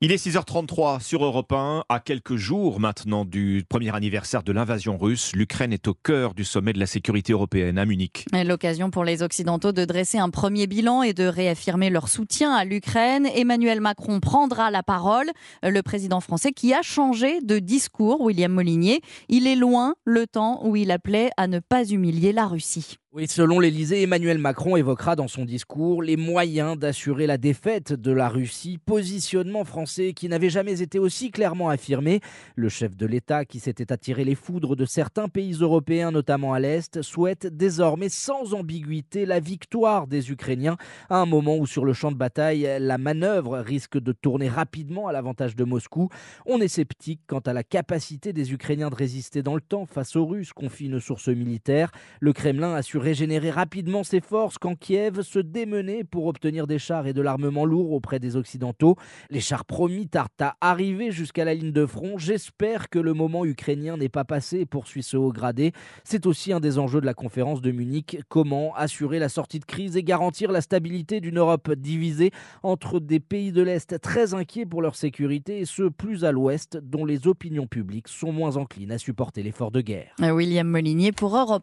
Il est 6h33 sur Europe 1. À quelques jours maintenant du premier anniversaire de l'invasion russe, l'Ukraine est au cœur du sommet de la sécurité européenne à Munich. L'occasion pour les Occidentaux de dresser un premier bilan et de réaffirmer leur soutien à l'Ukraine. Emmanuel Macron prendra la parole. Le président français qui a changé de discours, William Molinier. Il est loin le temps où il appelait à ne pas humilier la Russie. Oui, selon l'Élysée, Emmanuel Macron évoquera dans son discours les moyens d'assurer la défaite de la Russie, positionnement français qui n'avait jamais été aussi clairement affirmé. Le chef de l'État, qui s'était attiré les foudres de certains pays européens, notamment à l'Est, souhaite désormais sans ambiguïté la victoire des Ukrainiens, à un moment où sur le champ de bataille, la manœuvre risque de tourner rapidement à l'avantage de Moscou. On est sceptique quant à la capacité des Ukrainiens de résister dans le temps face aux Russes, confie une source militaire. Le Kremlin assure régénérer rapidement ses forces quand Kiev se démenait pour obtenir des chars et de l'armement lourd auprès des Occidentaux. Les chars promis tardent à arriver jusqu'à la ligne de front. J'espère que le moment ukrainien n'est pas passé, poursuit ce haut gradé. C'est aussi un des enjeux de la conférence de Munich. Comment assurer la sortie de crise et garantir la stabilité d'une Europe divisée entre des pays de l'Est très inquiets pour leur sécurité et ceux plus à l'Ouest dont les opinions publiques sont moins enclines à supporter l'effort de guerre? William Molinier pour Europe